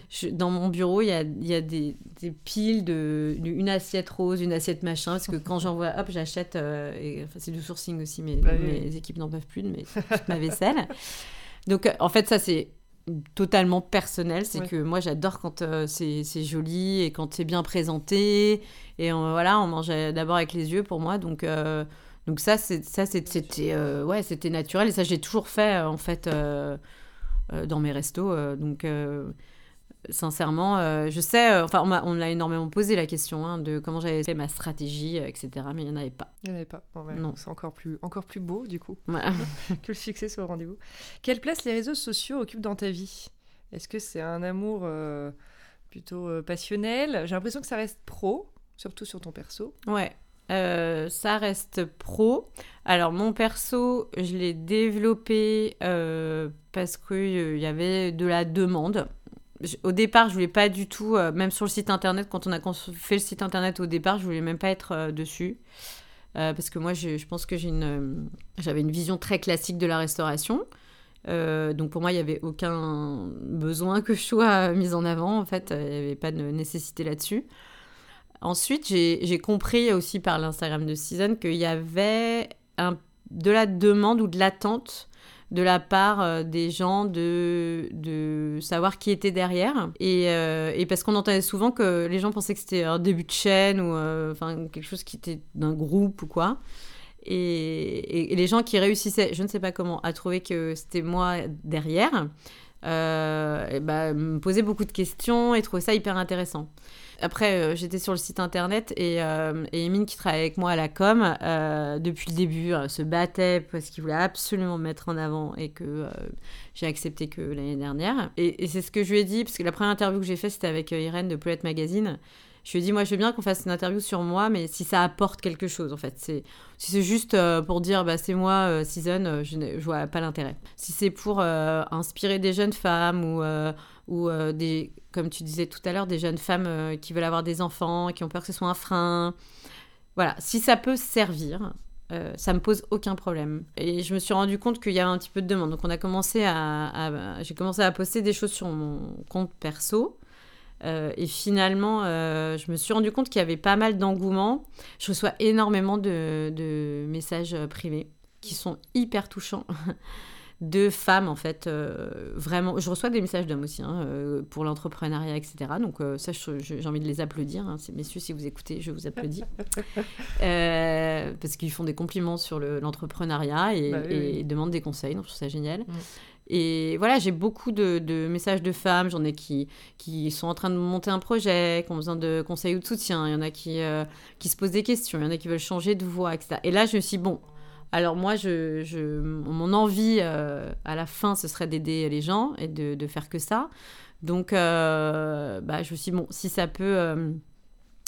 Je, dans mon bureau, il y a, y a des, des, piles de une assiette rose, une assiette machin parce que quand j'envoie, hop, j'achète. Euh, enfin, c'est du sourcing aussi, mais bah mes équipes n'en peuvent plus de mes, ma vaisselle. Donc en fait, ça c'est totalement personnel, c'est que moi j'adore quand c'est joli et quand c'est bien présenté et voilà, on mange d'abord avec les yeux pour moi, donc donc ça, ça c'était euh, ouais, c'était naturel et ça j'ai toujours fait euh, en fait euh, dans mes restos. donc sincèrement, je sais, enfin on m'a, énormément posé la question hein, de comment j'avais fait ma stratégie, etc. Mais il n'y en avait pas. Il n'y en avait pas. non. C'est encore plus, encore plus beau du coup [laughs] que le succès soit au rendez-vous. Quelle place les réseaux sociaux occupent dans ta vie? Est-ce que c'est un amour plutôt passionnel? J'ai l'impression que ça reste pro, surtout sur ton perso. Ouais. Euh, ça reste pro. Alors mon perso, je l'ai développé euh, parce qu'il euh, y avait de la demande. au départ, je voulais pas du tout, même sur le site internet, quand on a fait le site internet au départ, je voulais même pas être dessus. parce que moi, je, pense que j'avais une vision très classique de la restauration. donc pour moi, il n'y avait aucun besoin que je sois mise en avant. En fait, il n'y avait pas de nécessité là-dessus. Ensuite, j'ai compris aussi par l'Instagram de Season qu'il y avait de la demande ou de l'attente de la part euh, des gens de, savoir qui était derrière. Et, euh, et parce qu'on entendait souvent que les gens pensaient que c'était un début de chaîne ou euh, quelque chose qui était d'un groupe ou quoi. Et, les gens qui réussissaient, je ne sais pas comment, à trouver que c'était moi derrière, bah, me posaient beaucoup de questions et trouvaient ça hyper intéressant. Après, euh, j'étais sur le site internet et, euh, et Emine, qui travaille avec moi à la com, euh, depuis le début, se battait parce qu'il voulait absolument me mettre en avant et que j'ai accepté que l'année dernière. Et, c'est ce que je lui ai dit, parce que la première interview que j'ai faite, c'était avec Irène de Poulette Magazine. Je lui ai dit, moi, je veux bien qu'on fasse une interview sur moi, mais si ça apporte quelque chose, en fait. Si c'est juste pour dire, bah, c'est moi, Season, je ne vois pas l'intérêt. Si c'est pour inspirer des jeunes femmes ou ou euh, des, comme tu disais tout à l'heure, des jeunes femmes euh, qui veulent avoir des enfants, qui ont peur que ce soit un frein. Voilà, si ça peut servir, euh, ça me pose aucun problème. Et je me suis rendu compte qu'il y avait un petit peu de demande. Donc on a commencé à, j'ai commencé à poster des choses sur mon compte perso. et finalement, je me suis rendu compte qu'il y avait pas mal d'engouement. Je reçois énormément de messages privés qui sont hyper touchants. [laughs] de femmes en fait euh, vraiment je reçois des messages d'hommes aussi hein, euh, pour l'entrepreneuriat etc donc euh, ça j'ai envie de les applaudir hein. messieurs si vous écoutez je vous applaudis [laughs] parce qu'ils font des compliments sur l'entrepreneuriat et, bah demandent des conseils donc je trouve ça génial mm. Et voilà, j'ai beaucoup de, messages de femmes. J'en ai qui, qui sont en train de monter un projet, qui ont besoin de conseils ou de soutien. Il y en a qui, qui se posent des questions. Il y en a qui veulent changer de voie, etc. Et là, je me suis dit, bon, alors moi, je, mon envie euh, à la fin, ce serait d'aider les gens et de, faire que ça. Donc, euh, bah, je me suis dit, bon, si ça peut euh,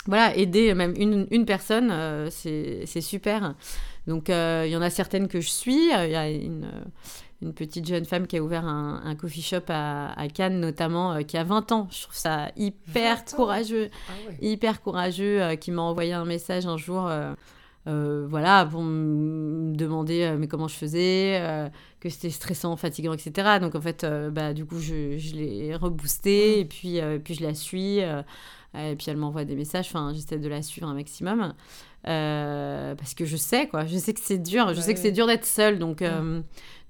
voilà, aider même une, personne, c'est super. Donc, il y en a certaines que je suis. Il y a une, petite jeune femme qui a ouvert un, coffee shop à, Cannes, notamment, qui a 20 ans. Je trouve ça hyper courageux. Ah hyper courageux, qui m'a envoyé un message un jour euh, voilà, pour me demander euh, mais comment je faisais, euh, que c'était stressant, fatigant, etc. Donc en fait, bah, du coup, je, je l'ai reboosté mm. et puis, puis je la suis. et puis elle m'envoie des messages, enfin, j'essaie de la suivre un maximum. parce que je sais, quoi, je sais que c'est dur, je sais que c'est dur d'être seule, donc, mm.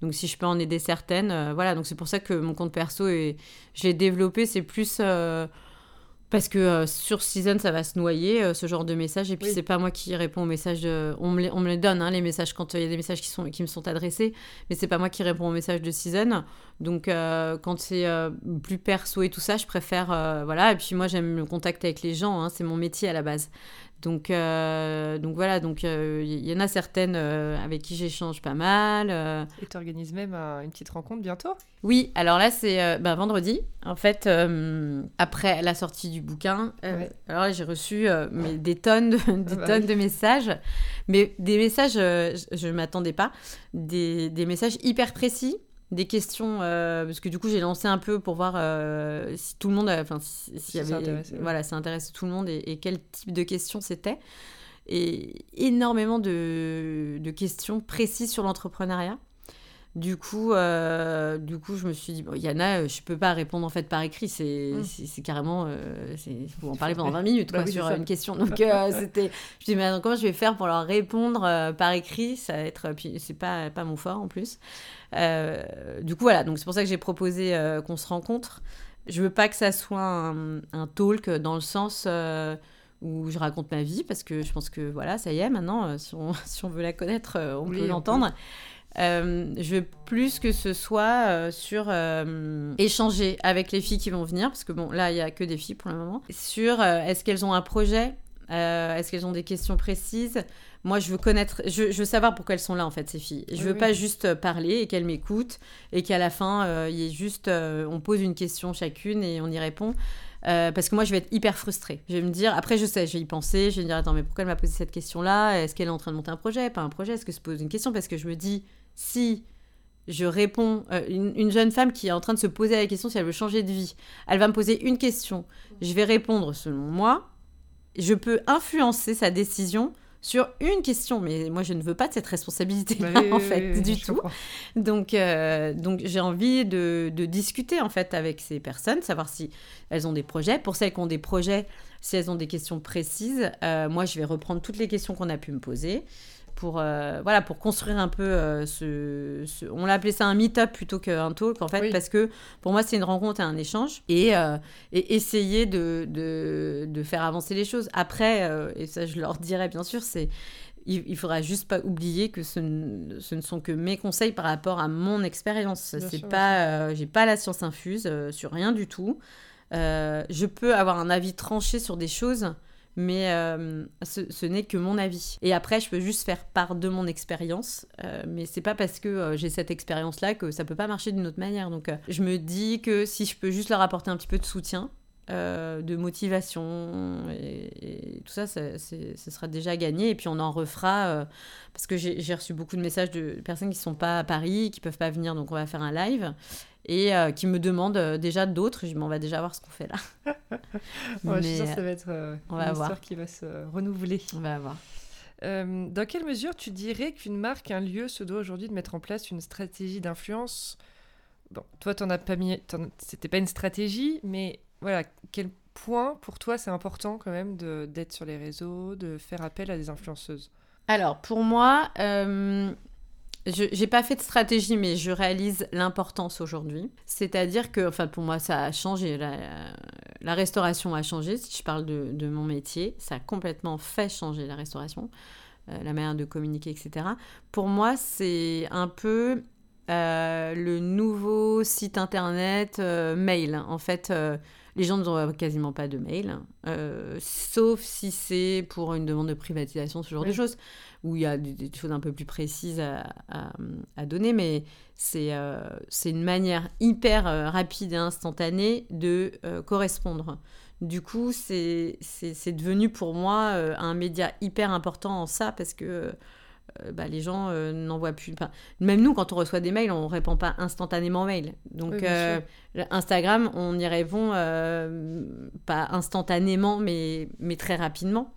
donc si je peux en aider certaines, voilà, donc c'est pour ça que mon compte perso, et je l'ai développé, c'est plus parce que euh, sur Season, ça va se noyer, euh, ce genre de messages. Et puis, c'est pas moi qui réponds aux messages. On, me les, on me les donne, hein, les messages, quand euh, il y a des messages qui, sont, qui me sont adressés. Mais c'est pas moi qui réponds aux messages de Season. Donc, quand c'est plus perso et tout ça, je préfère. voilà. Et puis, moi, j'aime le contact avec les gens. Hein, c'est mon métier à la base. Donc, euh, donc voilà, donc il euh, y en a certaines euh, avec qui j'échange pas mal. Et tu organises même une petite rencontre bientôt? Oui, alors là c'est ben, vendredi. En fait, après la sortie du bouquin, alors là j'ai reçu mais des tonnes, de, des ah bah tonnes de messages, mais des messages, je ne m'attendais pas, des, des messages hyper précis des questions euh, parce que du coup j'ai lancé un peu pour voir euh, si tout le monde enfin si, y avait voilà ça intéresse tout le monde et, quel type de questions c'était. Et énormément de, de, questions précises sur l'entrepreneuriat du coup, euh, du coup, je me suis dit, bon, Yana, je peux pas répondre en fait par écrit. C'est mm. carrément, euh, il faut en parler pendant 20 minutes bah quoi, sur une question. Donc euh, [laughs] c'était, je me dis, mais comment je vais faire pour leur répondre par écrit? Ça va être, puis c'est pas pas mon fort en plus. du coup, voilà. Donc c'est pour ça que j'ai proposé qu'on se rencontre. Je veux pas que ça soit un, un talk dans le sens où je raconte ma vie parce que je pense que voilà, ça y est, maintenant, si on, [laughs] si on veut la connaître, on peut l'entendre. Euh, je veux plus que ce soit euh, sur euh, échanger avec les filles qui vont venir, parce que bon, là, il n'y a que des filles pour le moment, sur est-ce qu'elles ont un projet, est-ce qu'elles ont des questions précises? Moi, je veux connaître, je, veux savoir pourquoi elles sont là, en fait, ces filles. Je veux pas juste parler et qu'elles m'écoutent et qu'à la fin, il y ait juste, on pose une question chacune et on y répond. parce que moi, je vais être hyper frustrée. Je vais me dire, après, je sais, je vais y penser, je vais me dire, attends, mais pourquoi elle m'a posé cette question-là? Est-ce qu'elle est en train de monter un projet? Pas un projet Est-ce que se pose une question? Parce que je me dis, si je réponds, euh, une, une jeune femme qui est en train de se poser la question si elle veut changer de vie, elle va me poser une question, je vais répondre selon moi, je peux influencer sa décision sur une question, mais moi je ne veux pas de cette responsabilité-là Bah en oui, fait, oui, du tout. Donc, euh, donc j'ai envie de, de discuter en fait avec ces personnes, savoir si elles ont des projets. Pour celles qui ont des projets, si elles ont des questions précises, euh, moi je vais reprendre toutes les questions qu'on a pu me poser pour euh, voilà pour construire un peu euh, ce, ce- on l'a appelé ça un meet-up plutôt qu'un talk en fait Oui. parce que pour moi c'est une rencontre et un échange et, euh, et essayer de, de, de faire avancer les choses après et ça je leur dirais bien sûr c'est il, faudra juste pas oublier que ce, ne- ce ne sont que mes conseils par rapport à mon expérience. C'est pas, euh, j'ai pas la science infuse euh, sur rien du tout. Euh, je peux avoir un avis tranché sur des choses, mais euh, ce, n'est que mon avis. Et après, je peux juste faire part de mon expérience, euh, mais c'est pas parce que euh, j'ai cette expérience-là que ça peut pas marcher d'une autre manière. Donc, euh, je me dis que si je peux juste leur apporter un petit peu de soutien, de motivation et, tout ça, ça, ce sera déjà gagné. Et puis on en refera parce que j'ai reçu beaucoup de messages de personnes qui sont pas à Paris, qui peuvent pas venir, donc on va faire un live et euh, qui me demandent euh, déjà d'autres. Je dis, bon, on va déjà voir ce qu'on fait là. [laughs] Ouais, je suis Mais, sûre que ça va être euh, on une va histoire voir. qui va se renouveler. On va voir. Euh, dans quelle mesure tu dirais qu'une marque, un lieu se doit aujourd'hui de mettre en place une stratégie d'influence? Bon, toi, t'en as pas mis, c'était pas une stratégie, mais voilà, quel point pour toi c'est important quand même d'être sur les réseaux, de faire appel à des influenceuses? Alors, pour moi, euh, je j'ai pas fait de stratégie, mais je réalise l'importance aujourd'hui. C'est-à-dire que, enfin, pour moi, ça a changé. La, la restauration a changé. Si je parle de, de mon métier, ça a complètement fait changer la restauration, euh, la manière de communiquer, etc. Pour moi, c'est un peu euh, le nouveau site internet euh, mail. En fait, euh, les gens n'ont quasiment pas de mail, euh, sauf si c'est pour une demande de privatisation, ce genre de choses, où il y a des, choses un peu plus précises à, à- à donner, mais c'est euh, une manière hyper euh, rapide et instantanée de euh, correspondre. Du coup, c'est devenu pour moi euh, un média hyper important en ça, parce que bah, les gens euh, n'en voient plus. Enfin, même nous, quand on reçoit des mails, on ne répond pas instantanément aux mails. Donc, Oui, euh, Instagram, on y répond euh, pas instantanément, mais, mais très rapidement.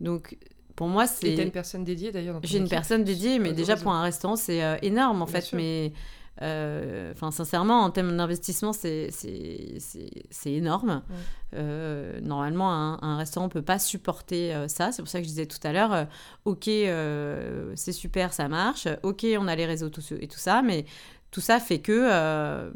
Donc, pour moi, Et t'as c'est. une personne dédiée d'ailleurs J'ai une personne dédiée, mais déjà pour un restaurant, c'est euh, énorme en Bien fait. sûr. Mais euh, enfin, sincèrement, en termes d'investissement, c'est énorme. Ouais. Euh, normalement, un, un restaurant peut pas supporter euh, ça. C'est pour ça que je disais tout à l'heure, ok, c'est super, ça marche. Ok, on a les réseaux sociaux et tout ça, mais tout ça fait que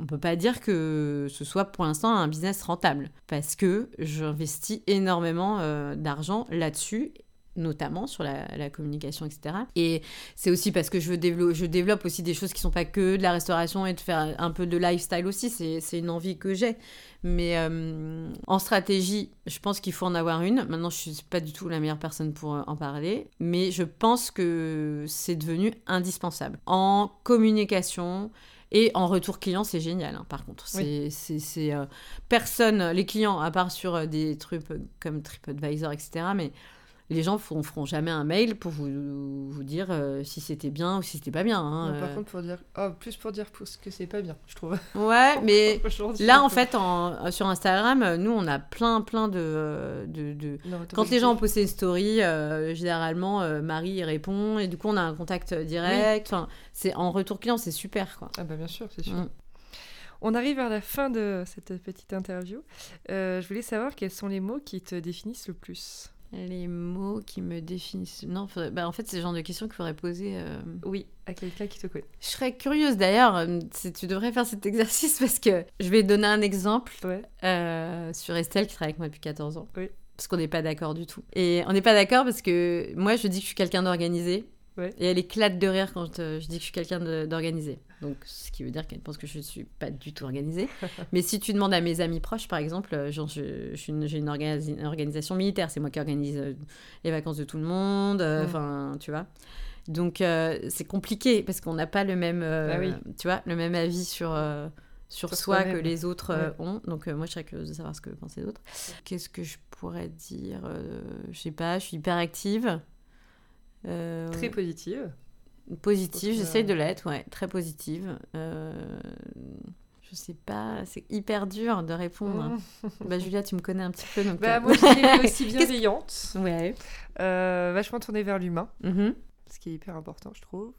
on peut pas dire que ce soit pour l'instant un business rentable parce que j'investis énormément d'argent là-dessus notamment sur la, la communication, etc. Et c'est aussi parce que je, développe aussi des choses qui sont pas que de la restauration et de faire un peu de lifestyle aussi. C'est une envie que j'ai. Mais euh, en stratégie, je pense qu'il faut en avoir une. Maintenant, je suis pas du tout la meilleure personne pour euh, en parler. Mais je pense que c'est devenu indispensable. En communication, et en retour client, c'est génial, hein, par contre. C'est, euh, personne, les clients, à part sur des trucs comme TripAdvisor, etc., mais les gens ne feront jamais un mail pour vous, vous dire euh, si c'était bien ou si c'était pas bien. hein, Non, Par euh. contre, pour dire, oh, plus pour dire pour ce que c'est pas bien, je trouve. Ouais, [laughs] mais là, en fait, en- sur Instagram, euh, nous, on a plein, plein de... de, Quand les gens ont posté une story, euh, généralement, euh, Marie y répond, et du coup, on a un contact direct. Enfin, c'est en retour client, c'est super, quoi. Ah bah bien sûr, c'est sûr. Mm. On arrive vers la fin de cette petite interview. Euh, je voulais savoir quels sont les mots qui te définissent le plus. Les mots qui me définissent. Non, faudrait- bah, en fait, c'est le genre de questions qu'il faudrait poser. euh. Oui, à quelqu'un qui te connaît. Je serais curieuse d'ailleurs, euh, si tu devrais faire cet [laughs] exercice parce que je vais donner un exemple Ouais. euh, sur Estelle qui travaille avec moi depuis 14 ans. Oui. Parce qu'on n'est pas d'accord du tout. Et on n'est pas d'accord parce que moi, je dis que je suis quelqu'un d'organisé. Ouais. Et elle éclate de rire quand je dis que je suis quelqu'un d'organisé. Donc, ce qui veut dire qu'elle pense que je ne suis pas du tout organisée. [laughs] Mais si tu demandes à mes amis proches, par exemple, euh, genre, je, je suis une- j'ai une, organi- une organisation militaire. C'est moi qui organise euh, les vacances de tout le monde. euh. Enfin, tu vois. Donc, euh, c'est compliqué parce qu'on n'a pas le même, euh, Ah oui. tu vois, le même avis sur, euh, sur, Sur soi que les autres Ouais. ont. Donc, moi, je serais curieuse de savoir ce que pensent les autres. Qu'est-ce que je pourrais dire Je sais pas, je suis hyper active. Très positive. Positive, j'essaye de l'être, ouais, très positive. Euh, je sais pas, c'est hyper dur de répondre. bah Julia, tu me connais un petit peu, donc. Bah, euh, moi, je aussi [laughs] bienveillante, Ouais. euh, vachement tournée vers l'humain, Mhm. ce qui est hyper important, je trouve.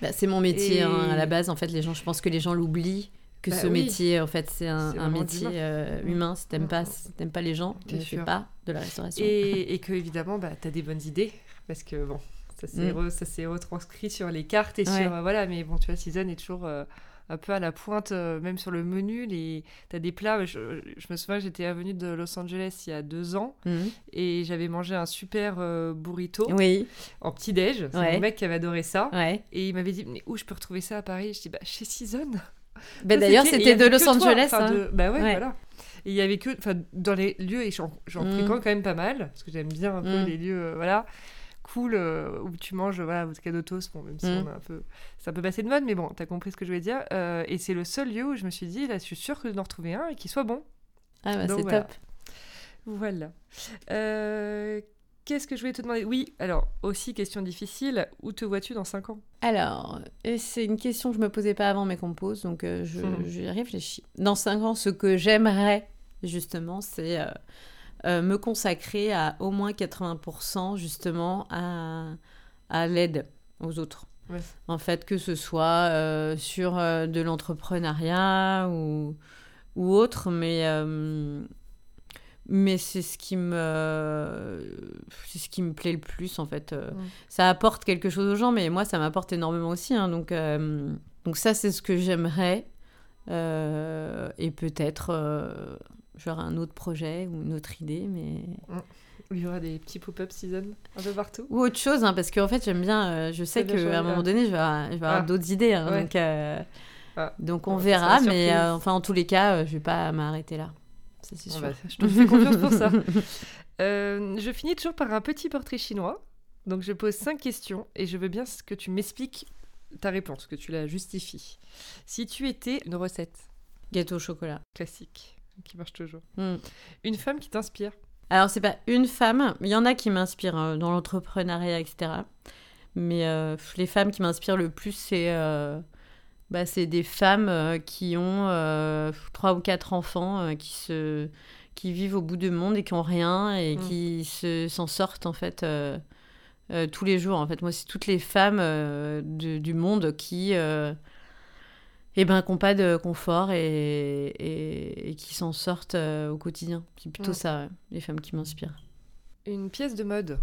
Bah, c'est mon métier Et- hein, à la base. En fait, les gens, je pense que les gens l'oublient que Bah ce oui. métier, en fait, c'est un, métier euh, humain. Si t'aimes Mm. pas, si t'aimes pas les gens, Bien ne fais pas de la restauration. Et, et que, évidemment, bah, tu as des bonnes idées, parce que, bon, ça s'est Mm. re- ça s'est retranscrit sur les cartes et Ouais. sur... euh, voilà, mais bon, tu vois, Season est toujours... euh, un peu à la pointe, euh, même sur le menu, les... tu as des plats. Je, je me souviens, j'étais venue de Los Angeles il y a deux ans Mhm. et j'avais mangé un super euh, burrito Oui, en petit-déj. C'est Ouais. mon mec qui avait adoré ça. ouais. Et il m'avait dit, mais où je peux retrouver ça à Paris? Je dis, bah, chez Season. Ça, [laughs] D'ailleurs, c'était de Los Angeles. enfin, hein. de- Bah ouais, Ouais. voilà. Et il y avait que, enfin, dans les lieux, et j'en j'en Mm. fréquente quand même pas mal, parce que j'aime bien un peu Mm. les lieux, euh, voilà, cool, euh, où tu manges, voilà, vodka d'autos, bon, même si Mm. on a un peu, c'est un peu passé de mode, mais bon, t'as compris ce que je voulais dire. Euh, et c'est le seul lieu où je me suis dit, là, je suis sûre que d'en retrouver un et qu'il soit bon. Ah, bah, c'est voilà. top. Voilà. Euh, Qu'est-ce que je voulais te demander? Oui, alors, aussi, question difficile, où te vois-tu dans 5 ans? Alors, c'est une question que je me posais pas avant, mais qu'on me pose, donc euh, je, Mhm. j'y réfléchis. Dans 5 ans, ce que j'aimerais, justement, c'est euh, euh, me consacrer à au moins 80%, justement, à, à l'aide aux autres. Ouais. En fait, que ce soit euh, sur euh, de l'entrepreneuriat ou, ou autre, mais, mais c'est ce qui me c'est ce qui me plaît le plus, en fait. ça apporte quelque chose aux gens, mais moi, ça m'apporte énormément aussi. hein, donc, donc ça, c'est ce que j'aimerais. Et peut-être, j'aurai un autre projet ou une autre idée, mais... Où il y aura des petits pop-up season un peu partout Ou autre chose, hein, parce qu'en fait, j'aime bien... euh, je sais qu'à un moment donné, je vais avoir, Ah. d'autres idées. hein, Ouais. donc, euh, Ah. donc, on verra. Mais euh, enfin, en tous les cas, je vais pas m'arrêter là. Ça, c'est sûr. bah, je te fais confiance pour ça. [laughs] Je finis toujours par un petit portrait chinois. Donc je pose cinq questions et je veux bien que tu m'expliques ta réponse, que tu la justifies. Si tu étais une recette Gâteau au chocolat. classique, qui marche toujours, Hmm. une femme qui t'inspire, Alors, c'est pas une femme. Il y en a qui m'inspirent euh, dans l'entrepreneuriat, etc. Mais euh, les femmes qui m'inspirent le plus, c'est euh, bah, des femmes euh, qui ont trois ou quatre enfants, qui, se, qui vivent au bout du monde et qui ont rien et Mm. qui se- s'en sortent, en fait, tous les jours. En fait, moi, c'est toutes les femmes de- du monde qui... eh ben, qui n'ont pas de confort et, et, et qui s'en sortent euh, au quotidien. C'est plutôt Mm. ça, les femmes qui m'inspirent. une pièce de mode,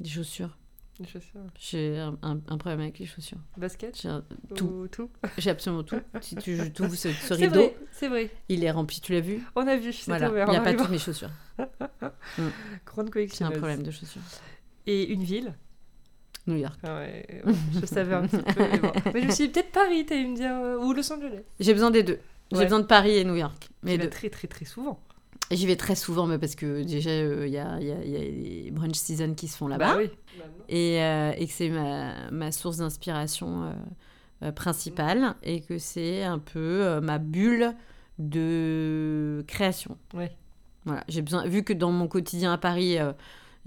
Des chaussures. des chaussures, J'ai un, un- un problème avec les chaussures. basket, J'ai tout. tout. j'ai absolument tout. [laughs] Si tu ouvres ce, rideau, c'est vrai. il est rempli, tu l'as vu? On a vu, c'était Voilà, ouvert. il n'y a pas toutes mes chaussures. [laughs] Grande J'ai collection. un problème de chaussures. Et une ville New York. Ah ouais, ouais, Je savais un petit peu, mais bon. Mais je me suis dit peut-être Paris, t'as eu me dire, euh, ou Los Angeles. J'ai besoin des deux. J'ai Ouais. besoin de Paris et New York. Mais deux. très très très souvent. J'y vais très souvent, mais parce que déjà, euh, il y, a, y a- y a les brunch season qui se font là-bas. Bah oui. et, euh, et que c'est ma, ma source d'inspiration principale et que c'est un peu ma bulle de création. Ouais. Voilà, j'ai besoin, vu que dans mon quotidien à Paris,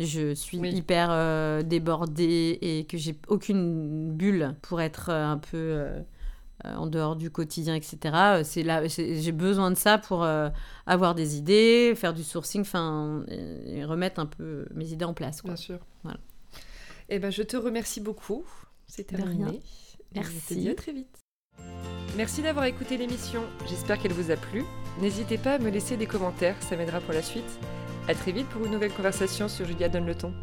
je suis Oui. hyper euh, débordée et que j'ai aucune bulle pour être euh, un peu euh, en dehors du quotidien, etc. C'est là, j'ai besoin de ça pour euh, avoir des idées, faire du sourcing, enfin, et, et remettre un peu mes idées en place. Quoi. Bien sûr. Voilà. Eh ben, je te remercie beaucoup. C'est terminé. rien. Et Merci. Je te dis à très vite. Merci d'avoir écouté l'émission. J'espère qu'elle vous a plu. N'hésitez pas à me laisser des commentaires, ça m'aidera pour la suite. À très vite pour une nouvelle conversation sur Julia Donne le ton.